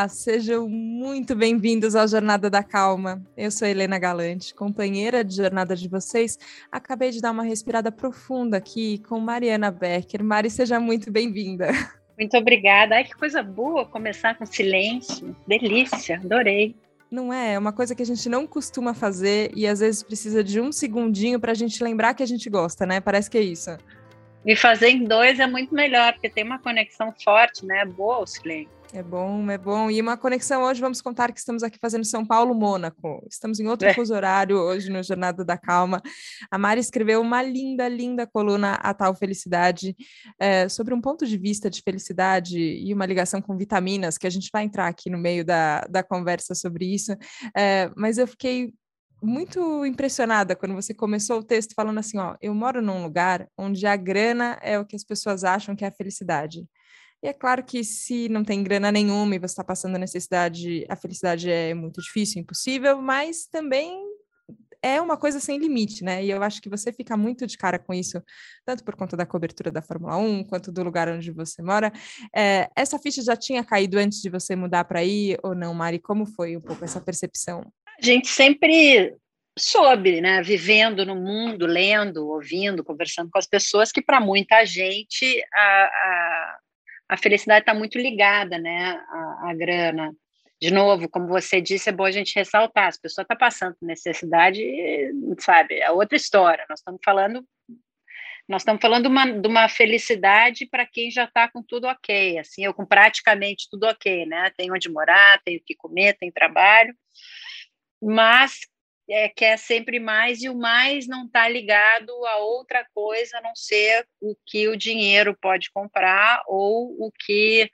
Olá, sejam muito bem-vindos à Jornada da Calma. Eu sou Helena Galante, companheira de jornada de vocês. Acabei de dar uma respirada profunda aqui com Mariana Becker. Mari, seja muito bem-vinda. Muito obrigada. Ai, que coisa boa começar com silêncio. Delícia, adorei. Não é? É uma coisa que a gente não costuma fazer e às vezes precisa de um segundinho para a gente lembrar que a gente gosta, né? Parece que é isso. E fazer em dois é muito melhor, porque tem uma conexão forte, né? Boa o silêncio. É bom, é bom. E uma conexão hoje, vamos contar que estamos aqui fazendo São Paulo, Mônaco. Estamos em outro é. fuso horário hoje no Jornada da Calma. A Mari escreveu uma linda, linda coluna, A Tal Felicidade, é, sobre um ponto de vista de felicidade e uma ligação com vitaminas, que a gente vai entrar aqui no meio da, da conversa sobre isso. É, mas eu fiquei muito impressionada quando você começou o texto falando assim, ó, eu moro num lugar onde a grana é o que as pessoas acham que é a felicidade. E é claro que se não tem grana nenhuma e você está passando necessidade, a felicidade é muito difícil, impossível, mas também é uma coisa sem limite, né? E eu acho que você fica muito de cara com isso, tanto por conta da cobertura da Fórmula 1, quanto do lugar onde você mora. É, essa ficha já tinha caído antes de você mudar para aí ou não, Mari? Como foi um pouco essa percepção? A gente sempre soube, né? Vivendo no mundo, lendo, ouvindo, conversando com as pessoas, que para muita gente a, a a felicidade está muito ligada, né, à, à, grana. De novo, como você disse, é bom a gente ressaltar, as pessoas estão tá passando necessidade, sabe, é outra história, nós estamos falando nós estamos falando uma, de uma felicidade para quem já está com tudo ok, assim, eu com praticamente tudo ok, né, tem onde morar, tenho o que comer, tem trabalho, mas é, quer sempre mais e o mais não está ligado a outra coisa a não ser o que o dinheiro pode comprar ou o que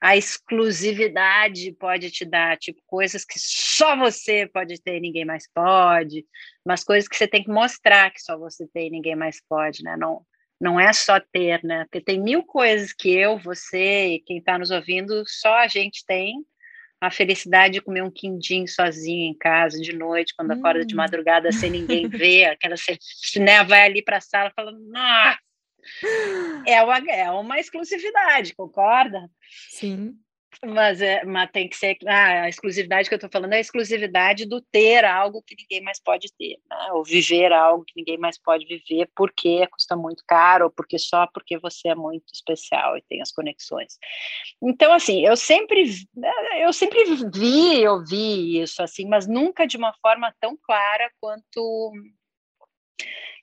a exclusividade pode te dar, tipo coisas que só você pode ter e ninguém mais pode, mas coisas que você tem que mostrar que só você tem e ninguém mais pode, né? Não, não é só ter, né? Porque tem mil coisas que eu, você e quem está nos ouvindo, só a gente tem, a felicidade de comer um quindim sozinho em casa de noite, quando hum. acorda de hum. madrugada sem ninguém ver, aquela você né, vai ali para a sala falando, nossa, é uma, é uma exclusividade, concorda? Sim. Mas, é, mas tem que ser. Ah, a exclusividade que eu estou falando é a exclusividade do ter algo que ninguém mais pode ter, né? ou viver algo que ninguém mais pode viver porque custa muito caro, ou porque só porque você é muito especial e tem as conexões. Então, assim, eu sempre, eu sempre vi e ouvi isso, assim, mas nunca de uma forma tão clara quanto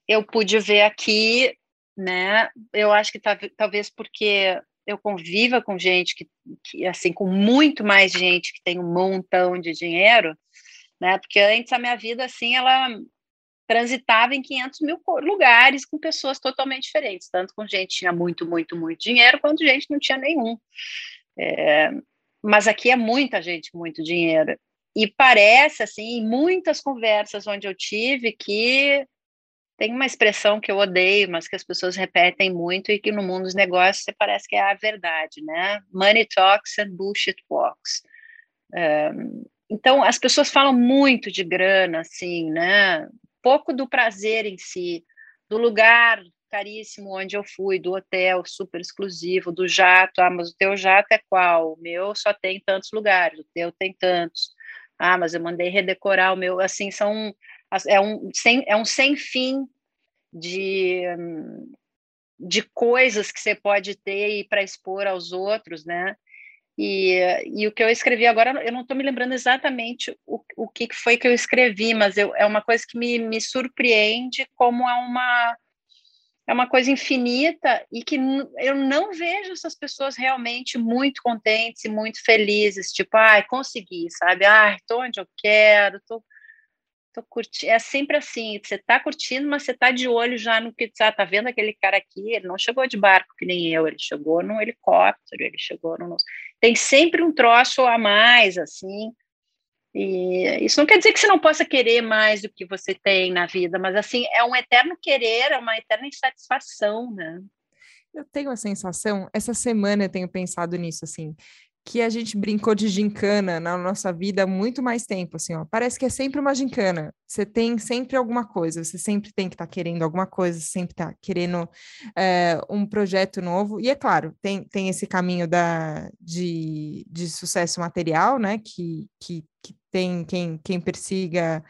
eu pude ver aqui, né? Eu acho que talvez porque eu conviva com gente que, que, assim, com muito mais gente que tem um montão de dinheiro, né? Porque antes a minha vida, assim, ela transitava em 500 mil lugares com pessoas totalmente diferentes, tanto com gente que tinha muito, muito, muito dinheiro, quanto gente que não tinha nenhum. É, mas aqui é muita gente muito dinheiro. E parece, assim, em muitas conversas onde eu tive, que tem uma expressão que eu odeio, mas que as pessoas repetem muito e que no mundo dos negócios parece que é a verdade, né? Money talks and bullshit walks. Um, então, as pessoas falam muito de grana, assim, né? Pouco do prazer em si, do lugar caríssimo onde eu fui, do hotel super exclusivo, do jato. Ah, mas o teu jato é qual? O meu só tem tantos lugares, o teu tem tantos. Ah, mas eu mandei redecorar o meu. Assim, são é um sem, é um sem fim de, de coisas que você pode ter para expor aos outros, né? E, e o que eu escrevi agora, eu não estou me lembrando exatamente o, o que foi que eu escrevi, mas eu, é uma coisa que me, me surpreende como é uma, é uma coisa infinita e que eu não vejo essas pessoas realmente muito contentes e muito felizes, tipo, ai, consegui, sabe? Ai, estou onde eu quero, estou tô curtindo. É sempre assim, você tá curtindo, mas você tá de olho já no que ah, tá vendo aquele cara aqui, ele não chegou de barco que nem eu, ele chegou num helicóptero, ele chegou no tem sempre um troço a mais assim. E isso não quer dizer que você não possa querer mais do que você tem na vida, mas assim, é um eterno querer, é uma eterna insatisfação, né? Eu tenho a sensação, essa semana eu tenho pensado nisso assim, que a gente brincou de gincana na nossa vida há muito mais tempo, assim, ó. Parece que é sempre uma gincana. Você tem sempre alguma coisa, você sempre tem que estar tá querendo alguma coisa, sempre está querendo é, um projeto novo. E é claro, tem, tem esse caminho da, de, de sucesso material, né? Que, que, que tem quem, quem persiga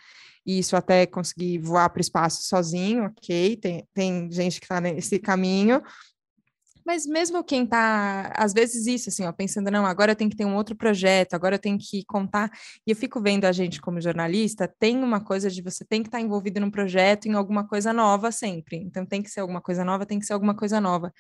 isso até conseguir voar para o espaço sozinho, ok? Tem, tem gente que está nesse caminho, mas mesmo quem está, às vezes isso, assim, ó, pensando, não, agora eu tenho que ter um outro projeto, agora eu tenho que contar, e eu fico vendo a gente como jornalista, tem uma coisa de você tem que estar tá envolvido num projeto, em alguma coisa nova sempre, então tem que ser alguma coisa nova, tem que ser alguma coisa nova.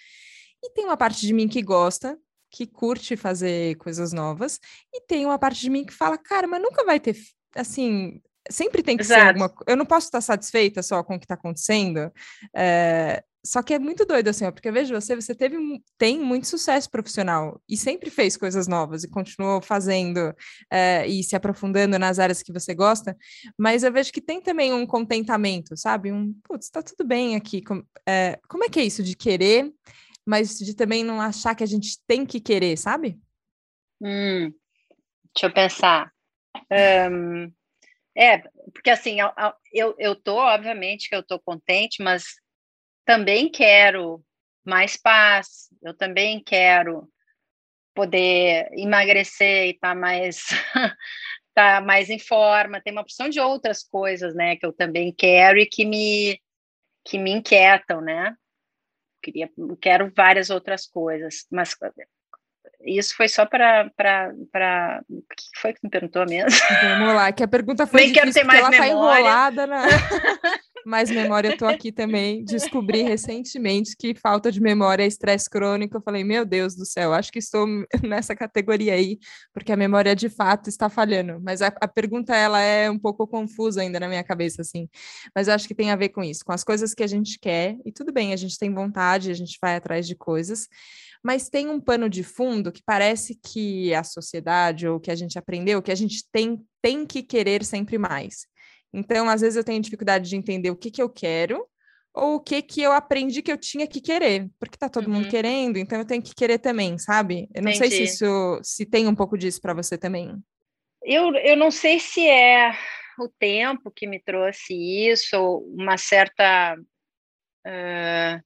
E tem uma parte de mim que gosta, que curte fazer coisas novas, e tem uma parte de mim que fala, cara, mas nunca vai ter, assim, sempre tem que Exato. ser alguma Eu não posso estar satisfeita só com o que está acontecendo. É, só que é muito doido, assim, ó, porque veja, você, você teve, tem muito sucesso profissional e sempre fez coisas novas e continuou fazendo é, e se aprofundando nas áreas que você gosta, mas eu vejo que tem também um contentamento, sabe? Um, putz, tá tudo bem aqui. Com, é, como é que é isso de querer, mas de também não achar que a gente tem que querer, sabe? Hum, deixa eu pensar. Um, é, porque assim, eu, eu tô, obviamente que eu tô contente, mas também quero mais paz, eu também quero poder emagrecer e estar tá mais tá mais em forma, tem uma opção de outras coisas, né, que eu também quero e que me que me inquietam, né? Queria quero várias outras coisas, mas isso foi só para o que foi que me perguntou mesmo? Vamos lá, que a pergunta foi Nem difícil, quero ter mais ela tá memória. tá enrolada na mais memória eu tô aqui também. Descobri recentemente que falta de memória é estresse crônico. Eu falei, meu Deus do céu, acho que estou nessa categoria aí, porque a memória de fato está falhando. Mas a, a pergunta, ela é um pouco confusa ainda na minha cabeça, assim. Mas eu acho que tem a ver com isso, com as coisas que a gente quer. E tudo bem, a gente tem vontade, a gente vai atrás de coisas mas tem um pano de fundo que parece que a sociedade ou que a gente aprendeu que a gente tem, tem que querer sempre mais. Então, às vezes eu tenho dificuldade de entender o que, que eu quero ou o que, que eu aprendi que eu tinha que querer, porque tá todo uhum. mundo querendo, então eu tenho que querer também, sabe? Eu não Entendi. sei se isso se tem um pouco disso para você também. Eu, eu não sei se é o tempo que me trouxe isso, ou uma certa. Uh,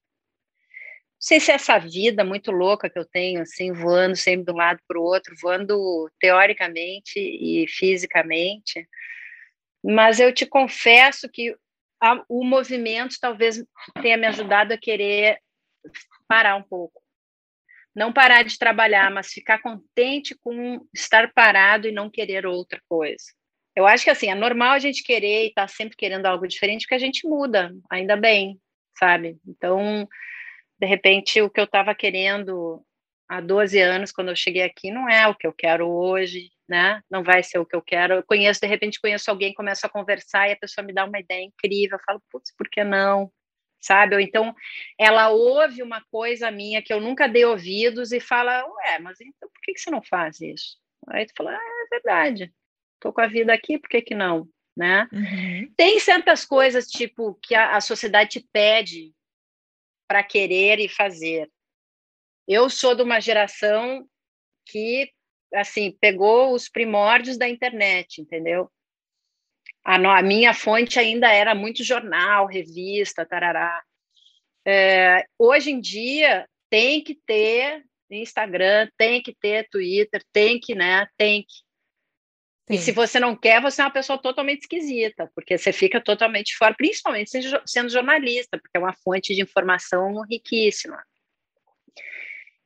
sei se é essa vida muito louca que eu tenho, assim, voando sempre de um lado para o outro, voando teoricamente e fisicamente. Mas eu te confesso que a, o movimento talvez tenha me ajudado a querer parar um pouco. Não parar de trabalhar, mas ficar contente com estar parado e não querer outra coisa. Eu acho que assim, é normal a gente querer e estar tá sempre querendo algo diferente, porque a gente muda, ainda bem, sabe? Então, de repente, o que eu estava querendo há 12 anos, quando eu cheguei aqui, não é o que eu quero hoje, né? Não vai ser o que eu quero. Eu conheço, de repente, conheço alguém, começo a conversar e a pessoa me dá uma ideia incrível. Eu falo, putz, por que não? Sabe? Ou então ela ouve uma coisa minha que eu nunca dei ouvidos e fala, ué, mas então por que, que você não faz isso? Aí tu fala, ah, é verdade. Tô com a vida aqui, por que, que não? Né? Uhum. Tem certas coisas, tipo, que a, a sociedade te pede para querer e fazer. Eu sou de uma geração que assim, pegou os primórdios da internet, entendeu? A, a minha fonte ainda era muito jornal, revista, tarará. É, hoje em dia tem que ter Instagram, tem que ter Twitter, tem que, né? Tem que. Sim. E se você não quer, você é uma pessoa totalmente esquisita, porque você fica totalmente fora, principalmente sendo jornalista, porque é uma fonte de informação riquíssima.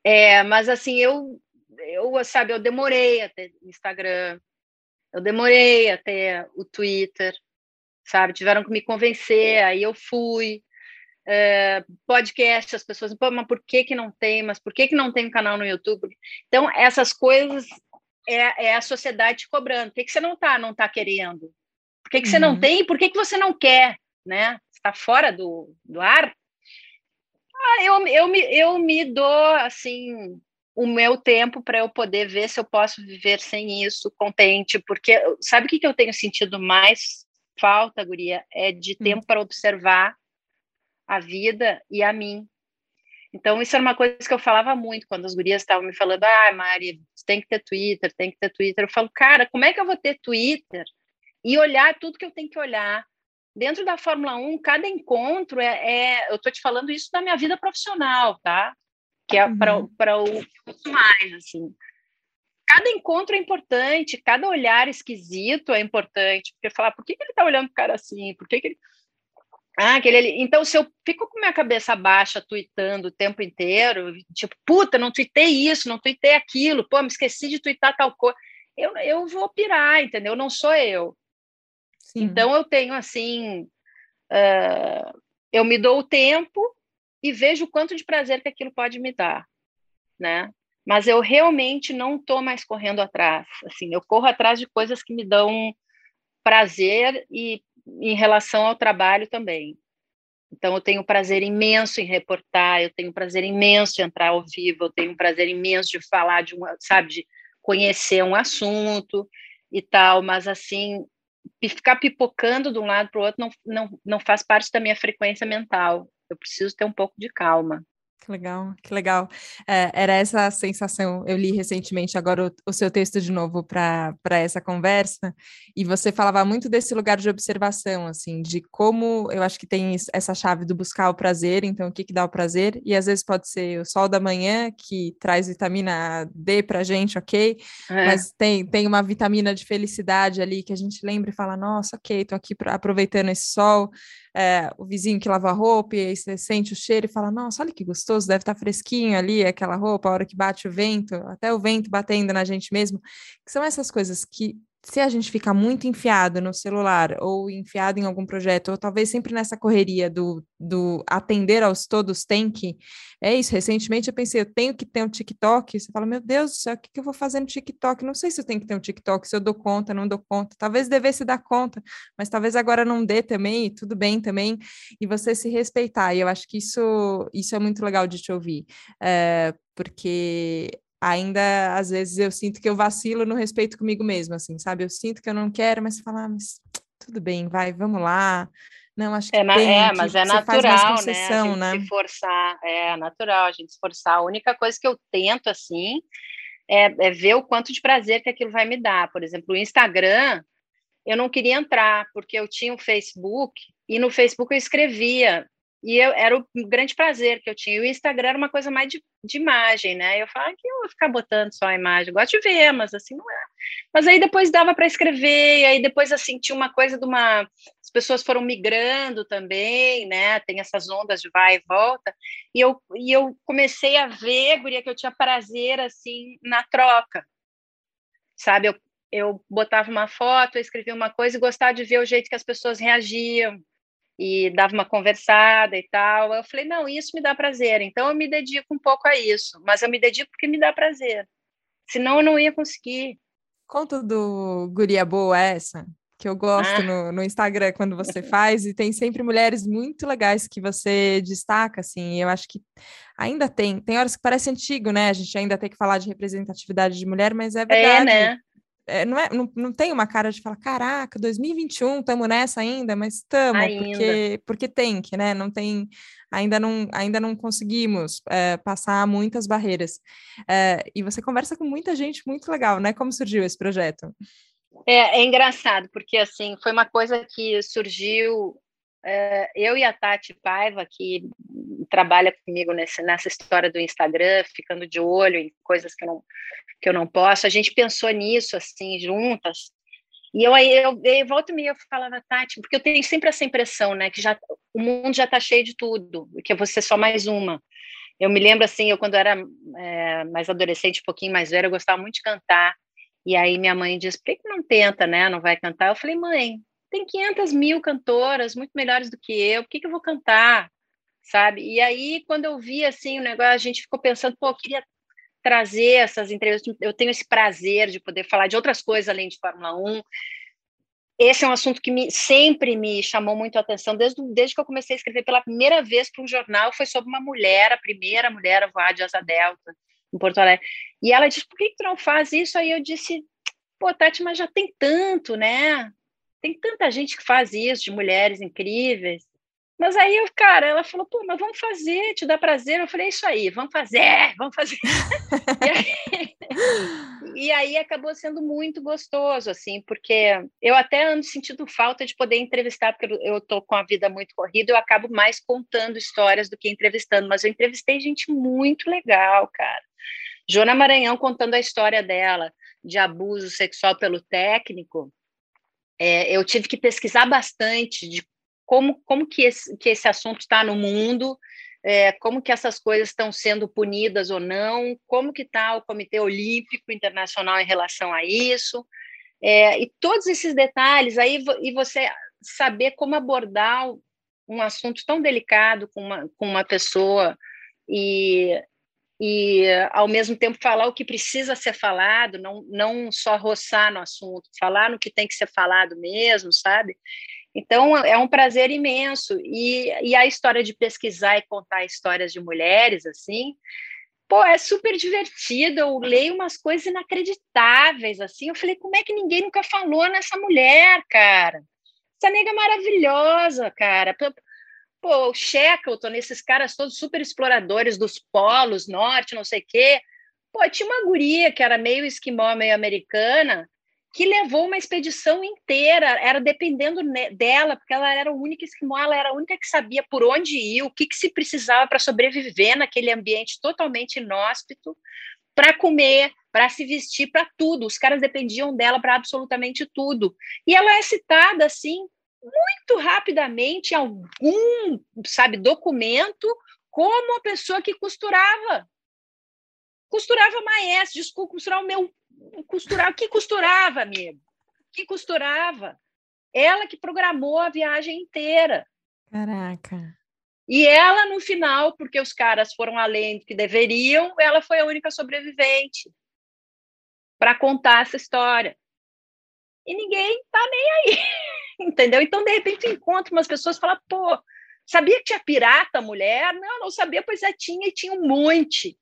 É, mas assim, eu eu, sabe, eu demorei até Instagram, eu demorei até o Twitter, sabe? Tiveram que me convencer, aí eu fui. É, podcast, as pessoas, Pô, mas por que que não tem? Mas por que que não tem um canal no YouTube? Então, essas coisas é, é a sociedade te cobrando. Por que, que você não está não tá querendo? Por que, que uhum. você não uhum. tem? Por que, que você não quer? Né? Está fora do, do ar? Ah, eu, eu, me, eu me dou, assim, o meu tempo para eu poder ver se eu posso viver sem isso contente, porque sabe o que, que eu tenho sentido mais falta, Guria? É de hum. tempo para observar a vida e a mim. Então, isso era uma coisa que eu falava muito quando as gurias estavam me falando: ah, Mari, tem que ter Twitter, tem que ter Twitter. Eu falo, cara, como é que eu vou ter Twitter e olhar tudo que eu tenho que olhar? Dentro da Fórmula 1, cada encontro é. é eu estou te falando isso da minha vida profissional, tá? Que é uhum. para o que eu mais, assim. Cada encontro é importante, cada olhar esquisito é importante, porque falar, por que, que ele está olhando o cara assim? Por que, que ele ah, aquele ali. Então, se eu fico com minha cabeça baixa, tweetando o tempo inteiro, tipo, puta, não tuitei isso, não tuitei aquilo, pô, me esqueci de twittar tal coisa, eu, eu vou pirar, entendeu? Não sou eu. Sim. Então, eu tenho, assim, uh, eu me dou o tempo e vejo o quanto de prazer que aquilo pode me dar, né? Mas eu realmente não estou mais correndo atrás, assim, eu corro atrás de coisas que me dão prazer e em relação ao trabalho também. Então, eu tenho prazer imenso em reportar, eu tenho prazer imenso em entrar ao vivo, eu tenho prazer imenso de falar de um, sabe, de conhecer um assunto e tal, mas assim, ficar pipocando de um lado para o outro não, não, não faz parte da minha frequência mental. Eu preciso ter um pouco de calma. Que legal, que legal. É, era essa a sensação. Eu li recentemente agora o, o seu texto de novo para essa conversa, e você falava muito desse lugar de observação, assim, de como eu acho que tem essa chave do buscar o prazer, então o que, que dá o prazer, e às vezes pode ser o sol da manhã que traz vitamina D para gente, ok, é. mas tem, tem uma vitamina de felicidade ali que a gente lembra e fala: nossa, ok, estou aqui aproveitando esse sol é, o vizinho que lava a roupa, e aí você sente o cheiro e fala, nossa, olha que gostoso, deve estar tá fresquinho ali, aquela roupa, a hora que bate o vento, até o vento batendo na gente mesmo, que são essas coisas que se a gente ficar muito enfiado no celular ou enfiado em algum projeto, ou talvez sempre nessa correria do, do atender aos todos tem que, é isso. Recentemente eu pensei, eu tenho que ter um TikTok. Você fala, meu Deus do céu, o que, que eu vou fazer no TikTok? Não sei se eu tenho que ter um TikTok, se eu dou conta, não dou conta. Talvez devesse dar conta, mas talvez agora não dê também, e tudo bem também. E você se respeitar. E eu acho que isso, isso é muito legal de te ouvir. É, porque ainda às vezes eu sinto que eu vacilo no respeito comigo mesmo, assim, sabe? Eu sinto que eu não quero, mas falar, ah, mas tudo bem, vai, vamos lá. Não, acho que é, tem, é mas é natural, né? A gente né? se forçar, é natural a gente se forçar. A única coisa que eu tento, assim, é, é ver o quanto de prazer que aquilo vai me dar. Por exemplo, o Instagram, eu não queria entrar, porque eu tinha o Facebook, e no Facebook eu escrevia e eu, era o grande prazer que eu tinha. E o Instagram era uma coisa mais de, de imagem, né? Eu falava ah, que eu vou ficar botando só a imagem. Gosto de ver, mas assim não é. Mas aí depois dava para escrever, e aí depois assim tinha uma coisa de uma. As pessoas foram migrando também, né? Tem essas ondas de vai e volta. E eu, e eu comecei a ver, Guria, que eu tinha prazer assim na troca. Sabe? Eu, eu botava uma foto, eu escrevia uma coisa e gostava de ver o jeito que as pessoas reagiam e dava uma conversada e tal. Eu falei, não, isso me dá prazer, então eu me dedico um pouco a isso, mas eu me dedico porque me dá prazer, senão eu não ia conseguir. Conta do Guria Boa essa, que eu gosto ah. no, no, Instagram quando você faz, e tem sempre mulheres muito legais que você destaca, assim, eu acho que ainda tem, tem horas que parece antigo, né, a gente ainda tem que falar de representatividade de mulher, mas é, é verdade. É, né? É, não, é, não, não tem uma cara de falar, caraca, 2021, estamos nessa ainda, mas estamos, porque, porque tem que, né? Não tem, ainda não, ainda não conseguimos é, passar muitas barreiras. É, e você conversa com muita gente muito legal, né? Como surgiu esse projeto? É, é engraçado, porque assim, foi uma coisa que surgiu Uh, eu e a Tati Paiva, que trabalha comigo nesse, nessa história do Instagram, ficando de olho em coisas que eu, não, que eu não posso, a gente pensou nisso, assim, juntas, e eu aí, eu, eu volta e meia eu falava, Tati, porque eu tenho sempre essa impressão, né, que já, o mundo já está cheio de tudo, que você é só mais uma. Eu me lembro, assim, eu quando era é, mais adolescente, um pouquinho mais velha, eu gostava muito de cantar, e aí minha mãe disse, por que não tenta, né, não vai cantar? Eu falei, mãe, tem 500 mil cantoras muito melhores do que eu, por que, que eu vou cantar? Sabe? E aí, quando eu vi assim o negócio, a gente ficou pensando, pô, eu queria trazer essas entrevistas, eu tenho esse prazer de poder falar de outras coisas além de Fórmula 1. Esse é um assunto que me, sempre me chamou muito a atenção, desde, desde que eu comecei a escrever pela primeira vez para um jornal, foi sobre uma mulher, a primeira mulher a voar de asa delta em Porto Alegre. E ela disse, por que, que tu não faz isso? Aí eu disse, pô, Tati, mas já tem tanto, né? Tem tanta gente que faz isso, de mulheres incríveis. Mas aí, eu, cara, ela falou, pô, mas vamos fazer, te dá prazer? Eu falei, é isso aí, vamos fazer, vamos fazer. e, aí, e, aí, acabou sendo muito gostoso, assim, porque eu até ando sentindo falta de poder entrevistar, porque eu tô com a vida muito corrida, eu acabo mais contando histórias do que entrevistando, mas eu entrevistei gente muito legal, cara. Jona Maranhão contando a história dela de abuso sexual pelo técnico, é, eu tive que pesquisar bastante de como, como que, esse, que esse assunto está no mundo, é, como que essas coisas estão sendo punidas ou não, como que está o Comitê Olímpico Internacional em relação a isso, é, e todos esses detalhes aí, e você saber como abordar um assunto tão delicado com uma, com uma pessoa e, e, ao mesmo tempo, falar o que precisa ser falado, não, não só roçar no assunto, falar no que tem que ser falado mesmo, sabe? Então, é um prazer imenso. E, e a história de pesquisar e contar histórias de mulheres, assim, pô, é super divertido. Eu leio umas coisas inacreditáveis, assim. Eu falei, como é que ninguém nunca falou nessa mulher, cara? Essa nega maravilhosa, cara. Pô, o Shackleton, esses caras todos super exploradores dos polos, norte, não sei o quê. Pô, tinha uma guria que era meio esquimó, meio americana, que levou uma expedição inteira, era dependendo dela, porque ela era a única esquimó, ela era a única que sabia por onde ir, o que, que se precisava para sobreviver naquele ambiente totalmente inóspito, para comer, para se vestir, para tudo. Os caras dependiam dela para absolutamente tudo. E ela é citada assim muito rapidamente em algum, sabe, documento como a pessoa que costurava. Costurava maestro, desculpa, costurar o meu costurar, que costurava, amigo? Que costurava? Ela que programou a viagem inteira. Caraca. E ela, no final, porque os caras foram além do que deveriam, ela foi a única sobrevivente para contar essa história. E ninguém tá nem aí, entendeu? Então, de repente, encontra umas pessoas e fala, pô, sabia que tinha pirata mulher? Não, não sabia, pois é, tinha, e tinha um monte.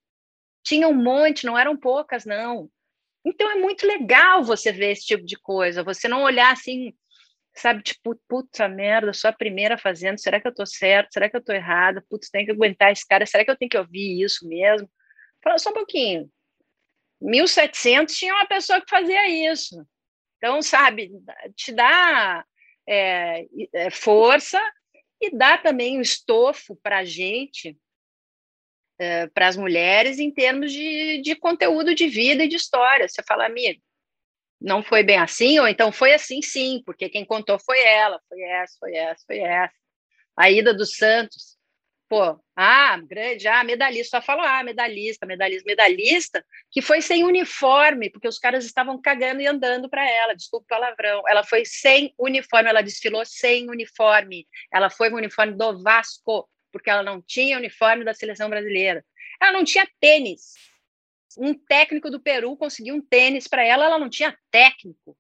Tinha um monte, não eram poucas, não. Então é muito legal você ver esse tipo de coisa, você não olhar assim, sabe, tipo, puta merda, sou a primeira fazendo, será que eu tô certo? Será que eu tô errada? Putz, tem que aguentar esse cara, será que eu tenho que ouvir isso mesmo? Fala só um pouquinho. 1700 tinha uma pessoa que fazia isso. Então, sabe, te dá é, força e dá também o estofo para a gente eh, para as mulheres em termos de, de conteúdo de vida e de história. Você fala, amigo, não foi bem assim, ou então foi assim sim, porque quem contou foi ela, foi essa, foi essa, foi essa. A ida dos Santos, pô, ah, grande, ah, medalhista, só falou, ah, medalhista, medalhista, medalhista, que foi sem uniforme, porque os caras estavam cagando e andando para ela, desculpa o palavrão, ela foi sem uniforme, ela desfilou sem uniforme, ela foi com o uniforme do Vasco, porque ela não tinha uniforme da seleção brasileira. Ela não tinha tênis. Um técnico do Peru conseguiu um tênis para ela, ela não tinha técnico.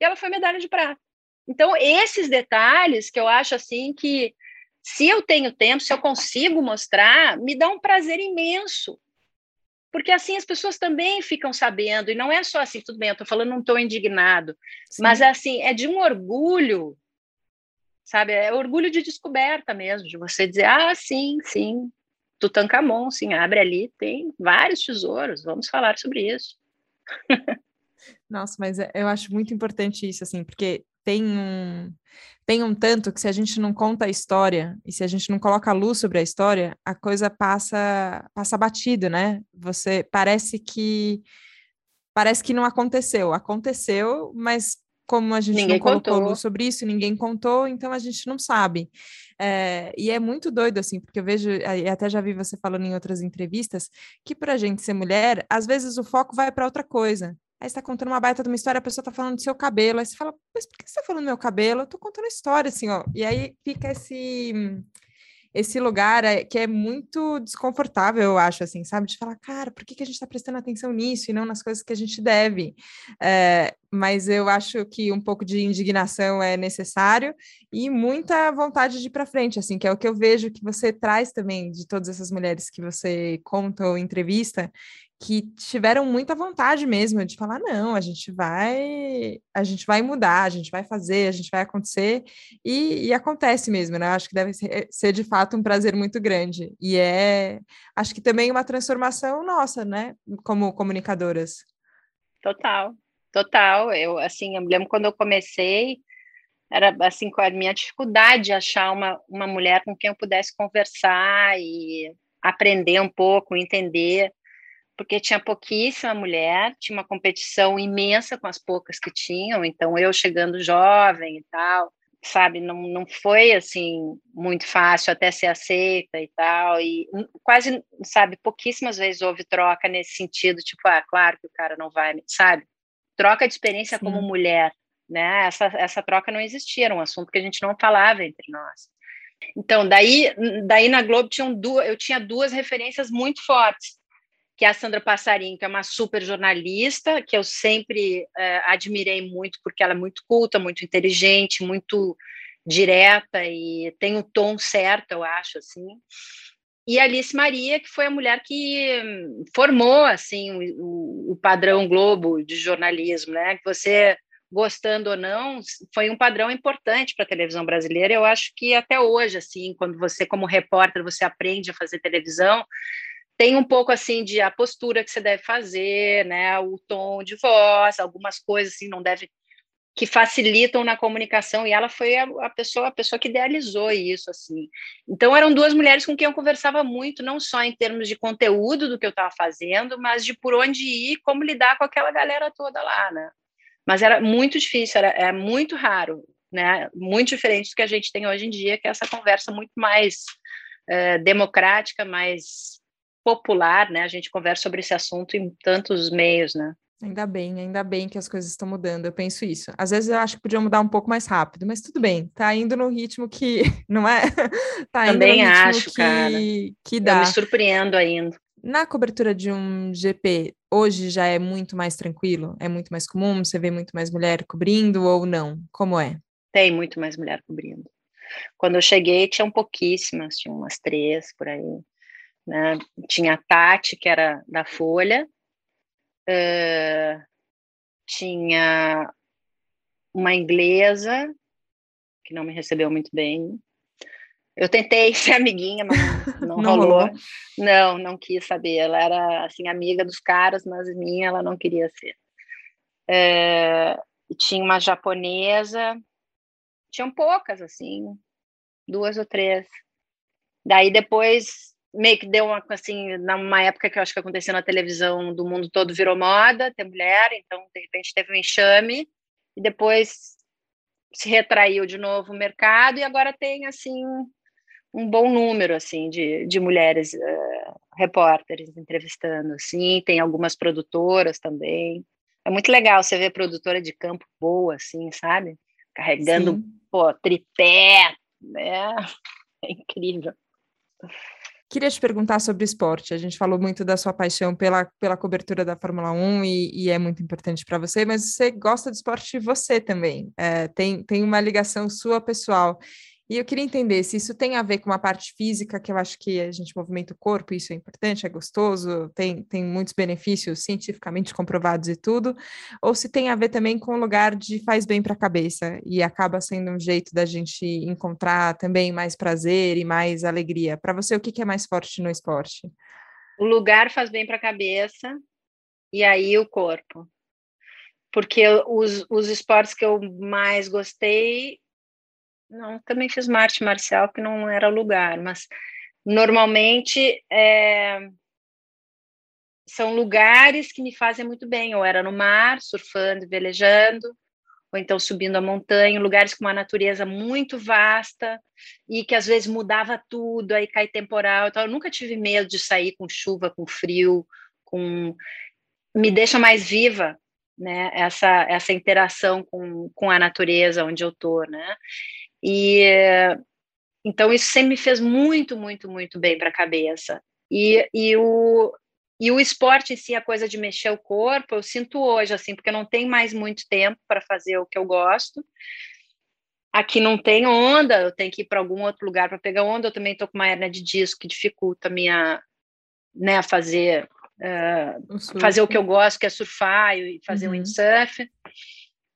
E ela foi medalha de prata. Então, esses detalhes que eu acho assim que, se eu tenho tempo, se eu consigo mostrar, me dá um prazer imenso. Porque assim as pessoas também ficam sabendo, e não é só assim, tudo bem, eu estou falando não estou indignado, Sim. mas assim, é de um orgulho sabe? É orgulho de descoberta mesmo, de você dizer, ah, sim, sim, Tutankhamon, sim, abre ali, tem vários tesouros, vamos falar sobre isso. Nossa, mas é, eu acho muito importante isso, assim, porque tem um, tem um tanto que se a gente não conta a história e se a gente não coloca a luz sobre a história, a coisa passa passa batido, né? Você parece que parece que não aconteceu. Aconteceu, mas como a gente ninguém não colocou contou. luz sobre isso, ninguém contou, então a gente não sabe. É, e é muito doido, assim, porque eu vejo, e até já vi você falando em outras entrevistas, que para a gente ser mulher, às vezes o foco vai para outra coisa. Aí você tá contando uma baita de uma história, a pessoa tá falando do seu cabelo, aí você fala, mas por que você tá falando do meu cabelo? Eu tô contando história, assim, ó. E aí fica esse esse lugar é, que é muito desconfortável, eu acho, assim, sabe? De falar, cara, por que, que a gente está prestando atenção nisso e não nas coisas que a gente deve? É, mas eu acho que um pouco de indignação é necessário e muita vontade de ir para frente, assim, que é o que eu vejo que você traz também de todas essas mulheres que você conta ou entrevista, que tiveram muita vontade mesmo de falar não, a gente vai, a gente vai mudar, a gente vai fazer, a gente vai acontecer e, e acontece mesmo, né? Acho que deve ser, ser, de fato um prazer muito grande e é, acho que também uma transformação nossa, né? Como comunicadoras. Total, total. Eu assim, eu me lembro quando eu comecei era assim com a minha dificuldade de achar uma, uma mulher com quem eu pudesse conversar e aprender um pouco, entender porque tinha pouquíssima mulher, tinha uma competição imensa com as poucas que tinham, então eu chegando jovem e tal, sabe, não, não foi assim muito fácil até ser aceita e tal, e quase, sabe, pouquíssimas vezes houve troca nesse sentido, tipo, ah, claro que o cara não vai, sabe, troca de experiência Sim. como mulher, né, essa, essa troca não existia, era um assunto que a gente não falava entre nós. Então, daí, daí na Globo tinham duas, eu tinha duas referências muito fortes, que é a Sandra Passarinho, que é uma super jornalista, que eu sempre é, admirei muito, porque ela é muito culta, muito inteligente, muito direta e tem o tom certo, eu acho, assim. E Alice Maria, que foi a mulher que formou, assim, o, o padrão Globo de jornalismo, né? Que você, gostando ou não, foi um padrão importante para a televisão brasileira. Eu acho que até hoje, assim, quando você, como repórter, você aprende a fazer televisão, tem um pouco assim de a postura que você deve fazer, né, o tom de voz, algumas coisas assim não deve que facilitam na comunicação e ela foi a, a, pessoa a pessoa que idealizou isso assim. Então eram duas mulheres com quem eu conversava muito, não só em termos de conteúdo do que eu estava fazendo, mas de por onde ir, como lidar com aquela galera toda lá, né? Mas era muito difícil, era é muito raro, né? Muito diferente do que a gente tem hoje em dia, que é essa conversa muito mais é, democrática, mais popular, né? A gente conversa sobre esse assunto em tantos meios, né? Ainda bem, ainda bem que as coisas estão mudando, eu penso isso. Às vezes eu acho que podia mudar um pouco mais rápido, mas tudo bem, tá indo no ritmo que, não é? Tá Também acho, que, cara. que dá. Eu me surpreendo ainda. Na cobertura de um GP, hoje já é muito mais tranquilo? É muito mais comum? Você vê muito mais mulher cobrindo ou não? Como é? Tem muito mais mulher cobrindo. Quando eu cheguei, tinham pouquíssimas, tinha umas três por aí. Né? Tinha a Tati, que era da Folha, uh, tinha uma inglesa, que não me recebeu muito bem. Eu tentei ser amiguinha, mas não, não rolou. rolou. Não, não quis saber. Ela era assim amiga dos caras, mas minha ela não queria ser. É, tinha uma japonesa, tinham poucas assim, duas ou três. Daí depois meio que deu uma, assim, numa época que eu acho que aconteceu na televisão do mundo todo virou moda ter mulher, então de repente teve um enxame e depois se retraiu de novo o mercado e agora tem assim um bom número assim de, de mulheres uh, repórteres entrevistando assim, tem algumas produtoras também. É muito legal você ver produtora de campo boa assim, sabe? Carregando pô, tripé, né? É incrível. Queria te perguntar sobre esporte. A gente falou muito da sua paixão pela, pela cobertura da Fórmula 1 e, e é muito importante para você, mas você gosta de esporte você também. É, tem, tem uma ligação sua pessoal. E eu queria entender se isso tem a ver com uma parte física, que eu acho que a gente movimenta o corpo, isso é importante, é gostoso, tem, tem muitos benefícios cientificamente comprovados e tudo, ou se tem a ver também com o lugar de faz bem para a cabeça e acaba sendo um jeito da gente encontrar também mais prazer e mais alegria. Para você, o que, que é mais forte no esporte? O lugar faz bem para a cabeça e aí o corpo. Porque os, os esportes que eu mais gostei não, também fiz uma arte marcial que não era lugar, mas normalmente é, são lugares que me fazem muito bem. Ou era no mar, surfando, velejando, ou então subindo a montanha, lugares com uma natureza muito vasta e que às vezes mudava tudo, aí cai temporal. Então, eu nunca tive medo de sair com chuva, com frio, com me deixa mais viva, né? Essa essa interação com, com a natureza onde eu tô, né? E então isso sempre me fez muito, muito, muito bem para a cabeça. E, e, o, e o esporte em si, a coisa de mexer o corpo, eu sinto hoje, assim, porque eu não tenho mais muito tempo para fazer o que eu gosto. Aqui não tem onda, eu tenho que ir para algum outro lugar para pegar onda. Eu também estou com uma hernia de disco que dificulta a minha, né, fazer uh, fazer o que eu gosto, que é surfar e fazer uhum. windsurf.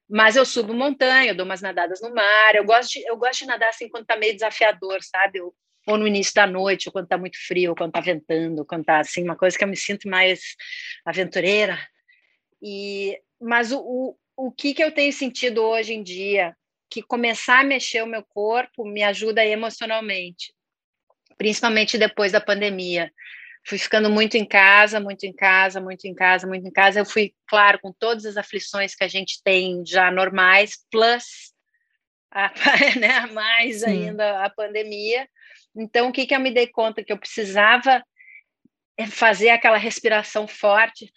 Mas eu subo montanha, eu dou umas nadadas no mar. Eu gosto de, eu gosto de nadar assim quando tá meio desafiador, sabe? Eu, ou no início da noite, ou quando tá muito frio, ou quando tá ventando, ou quando tá assim, uma coisa que eu me sinto mais aventureira. E, mas o, o, o que, que eu tenho sentido hoje em dia? Que começar a mexer o meu corpo me ajuda emocionalmente, principalmente depois da pandemia fui ficando muito em casa, muito em casa, muito em casa, muito em casa. Eu fui, claro, com todas as aflições que a gente tem já normais, plus a, né, mais ainda a pandemia. Então, o que, que eu me dei conta? Que eu precisava é fazer aquela respiração forte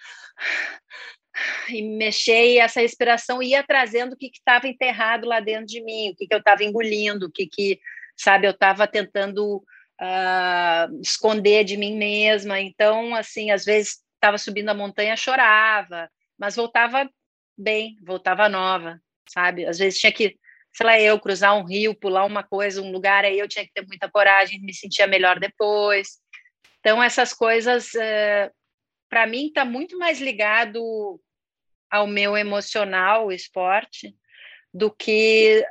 e mexer, e essa respiração ia trazendo o que estava enterrado lá dentro de mim, o que, que eu estava engolindo, o que, que, sabe, eu estava tentando uh, esconder de mim mesma. Então, assim, às vezes estava subindo a montanha, chorava, mas voltava bem, voltava nova, sabe? Às vezes tinha que, sei lá, eu cruzar um rio, pular uma coisa, um lugar, aí eu tinha que ter muita coragem, me sentia melhor depois. Então, essas coisas, eh, para mim, está muito mais ligado ao meu emocional, o esporte, do que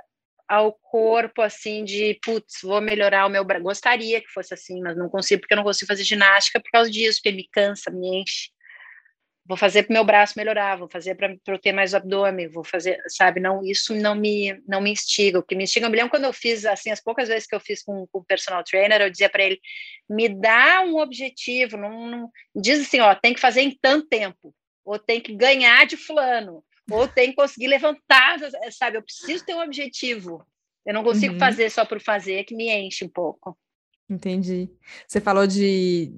ao corpo, assim, de, putz, vou melhorar o meu braço. Gostaria que fosse assim, mas não consigo, porque eu não consigo fazer ginástica por causa disso, porque me cansa, me enche. Vou fazer para o meu braço melhorar, vou fazer para eu ter mais abdômen, vou fazer, sabe? Não, isso não me, não me instiga. O que me instiga, eu me lembro quando eu fiz, assim, as poucas vezes que eu fiz com o personal trainer, eu dizia para ele: me dá um objetivo, não, não, diz assim, ó, tem que fazer em tanto tempo, ou tem que ganhar de fulano, ou tem que conseguir levantar, sabe? Eu preciso ter um objetivo. Eu não consigo uhum. fazer só por fazer, que me enche um pouco. Entendi. Você falou de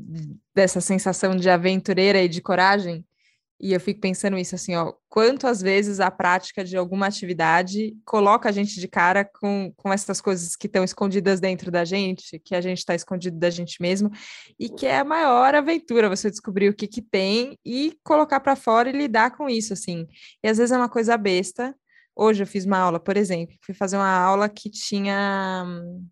dessa sensação de aventureira e de coragem. E eu fico pensando isso assim, ó, quanto às vezes a prática de alguma atividade coloca a gente de cara com, com essas coisas que estão escondidas dentro da gente, que a gente está escondido da gente mesmo, e que é a maior aventura você descobrir o que que tem e colocar para fora e lidar com isso, assim. E às vezes é uma coisa besta. Hoje eu fiz uma aula, por exemplo, fui fazer uma aula que tinha hum,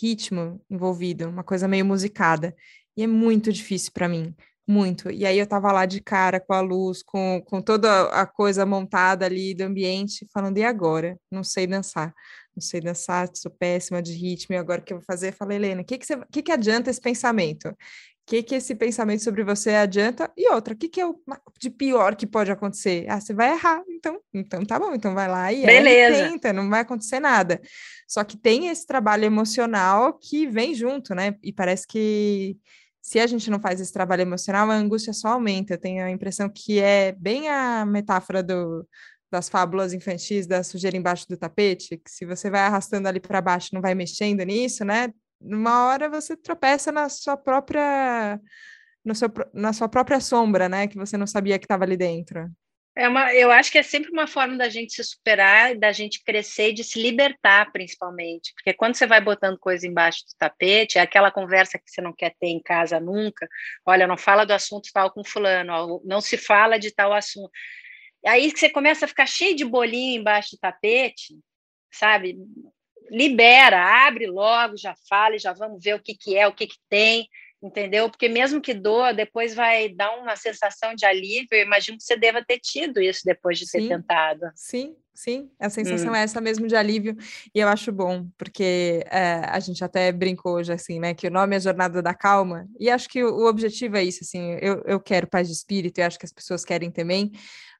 ritmo envolvido, uma coisa meio musicada. E é muito difícil para mim, muito. E aí eu tava lá de cara com a luz, com, com toda a coisa montada ali do ambiente, falando, e agora? Não sei dançar. Não sei dançar, sou péssima de ritmo, e agora o que eu vou fazer? Eu falei, Helena, o que, que, que, que adianta esse pensamento? O que, que esse pensamento sobre você adianta? E outra, o que, que é o de pior que pode acontecer? Ah, você vai errar, então, então tá bom, então vai lá e, Beleza. e tenta, não vai acontecer nada. Só que tem esse trabalho emocional que vem junto, né? E parece que se a gente não faz esse trabalho emocional, a angústia só aumenta. Eu tenho a impressão que é bem a metáfora do, das fábulas infantis da sujeira embaixo do tapete, que se você vai arrastando ali para baixo, não vai mexendo nisso, né? Numa hora você tropeça na sua própria no seu, na sua própria sombra, né? Que você não sabia que estava ali dentro. É uma, eu acho que é sempre uma forma da gente se superar, da gente crescer de se libertar, principalmente. Porque quando você vai botando coisa embaixo do tapete, é aquela conversa que você não quer ter em casa nunca. Olha, não fala do assunto tal com fulano, não se fala de tal assunto. Aí você começa a ficar cheio de bolinho embaixo do tapete, sabe? Libera, abre logo, já fala e já vamos ver o que, que é, o que, que tem entendeu? Porque mesmo que doa, depois vai dar uma sensação de alívio. Eu imagino que você deva ter tido isso depois de ter sim, tentado. Sim, sim, a sensação hum. é essa mesmo de alívio, e eu acho bom, porque é, a gente até brincou hoje, assim, né, que o nome é Jornada da Calma, e acho que o, o objetivo é isso, assim, eu, eu quero paz de espírito, e acho que as pessoas querem também,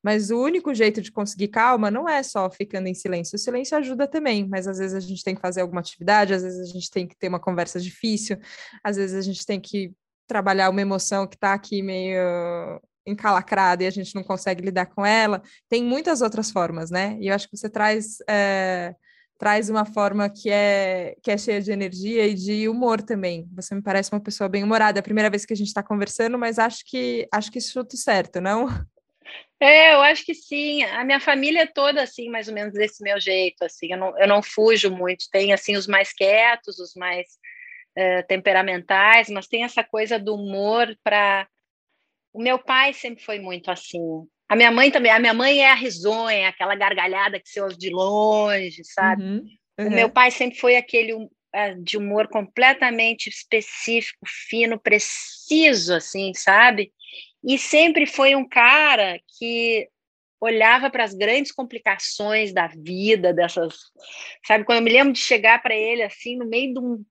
mas o único jeito de conseguir calma não é só ficando em silêncio. O silêncio ajuda também, mas às vezes a gente tem que fazer alguma atividade, às vezes a gente tem que ter uma conversa difícil, às vezes a gente tem que trabalhar uma emoção que está aqui meio encalacrada e a gente não consegue lidar com ela. Tem muitas outras formas, né? E eu acho que você traz. É traz uma forma que é, que é cheia de energia e de humor também. Você me parece uma pessoa bem humorada. É a primeira vez que a gente está conversando, mas acho que acho que chuto certo, não? É, eu acho que sim. A minha família é toda assim, mais ou menos desse meu jeito, assim. Eu não, eu não fujo muito. Tem assim os mais quietos, os mais uh, temperamentais, mas tem essa coisa do humor para. O meu pai sempre foi muito assim. A minha mãe também. A minha mãe é a risonha, aquela gargalhada que se ouve de longe, sabe? Uhum, uhum. O meu pai sempre foi aquele uh, de humor completamente específico, fino, preciso, assim, sabe? E sempre foi um cara que olhava para as grandes complicações da vida, dessas, sabe? Quando eu me lembro de chegar para ele assim no meio de um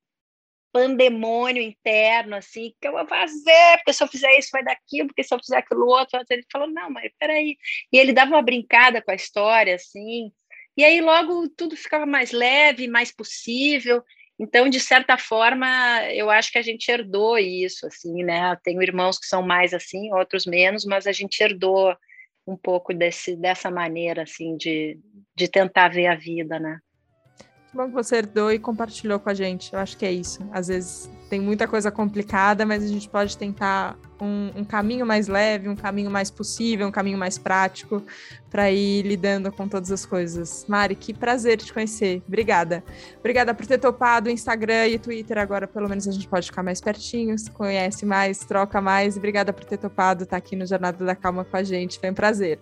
pandemônio interno, assim, que eu vou fazer? Porque se eu fizer isso vai dar aquilo, porque se eu fizer aquilo outro, ele falou, não, mas peraí. E ele dava uma brincada com a história, assim, e aí logo tudo ficava mais leve, mais possível. Então, de certa forma, eu acho que a gente herdou isso, assim, né? Eu tenho irmãos que são mais assim, outros menos, mas a gente herdou um pouco desse, dessa maneira, assim, de, de tentar ver a vida, né? Bom que você herdou e compartilhou com a gente. Eu acho que é isso. Às vezes tem muita coisa complicada, mas a gente pode tentar um, um caminho mais leve, um caminho mais possível, um caminho mais prático para ir lidando com todas as coisas. Mari, que prazer te conhecer. Obrigada. Obrigada por ter topado o Instagram e o Twitter. Agora, pelo menos, a gente pode ficar mais pertinho, se conhece mais, troca mais. Obrigada por ter topado estar aqui no Jornada da Calma com a gente. Foi um prazer.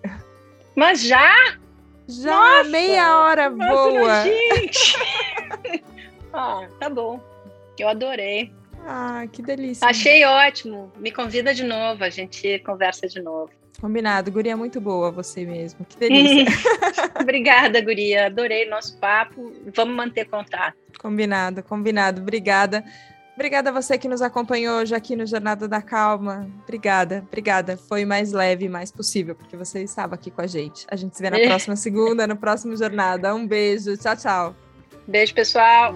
Mas já? Já, nossa, meia hora boa. Gente. ah, tá bom. Eu adorei. Ah, que delícia. Achei ótimo. Me convida de novo, a gente conversa de novo. Combinado. Guria, muito boa você mesmo. Que delícia. Obrigada, Guria. Adorei nosso papo. Vamos manter contato. Combinado, combinado. Obrigada. Obrigada a você que nos acompanhou hoje aqui no Jornada da Calma. Obrigada, obrigada. Foi mais leve, mais possível, porque você estava aqui com a gente. A gente se vê na próxima segunda, no próximo Jornada. Um beijo. Tchau, tchau. Beijo, pessoal.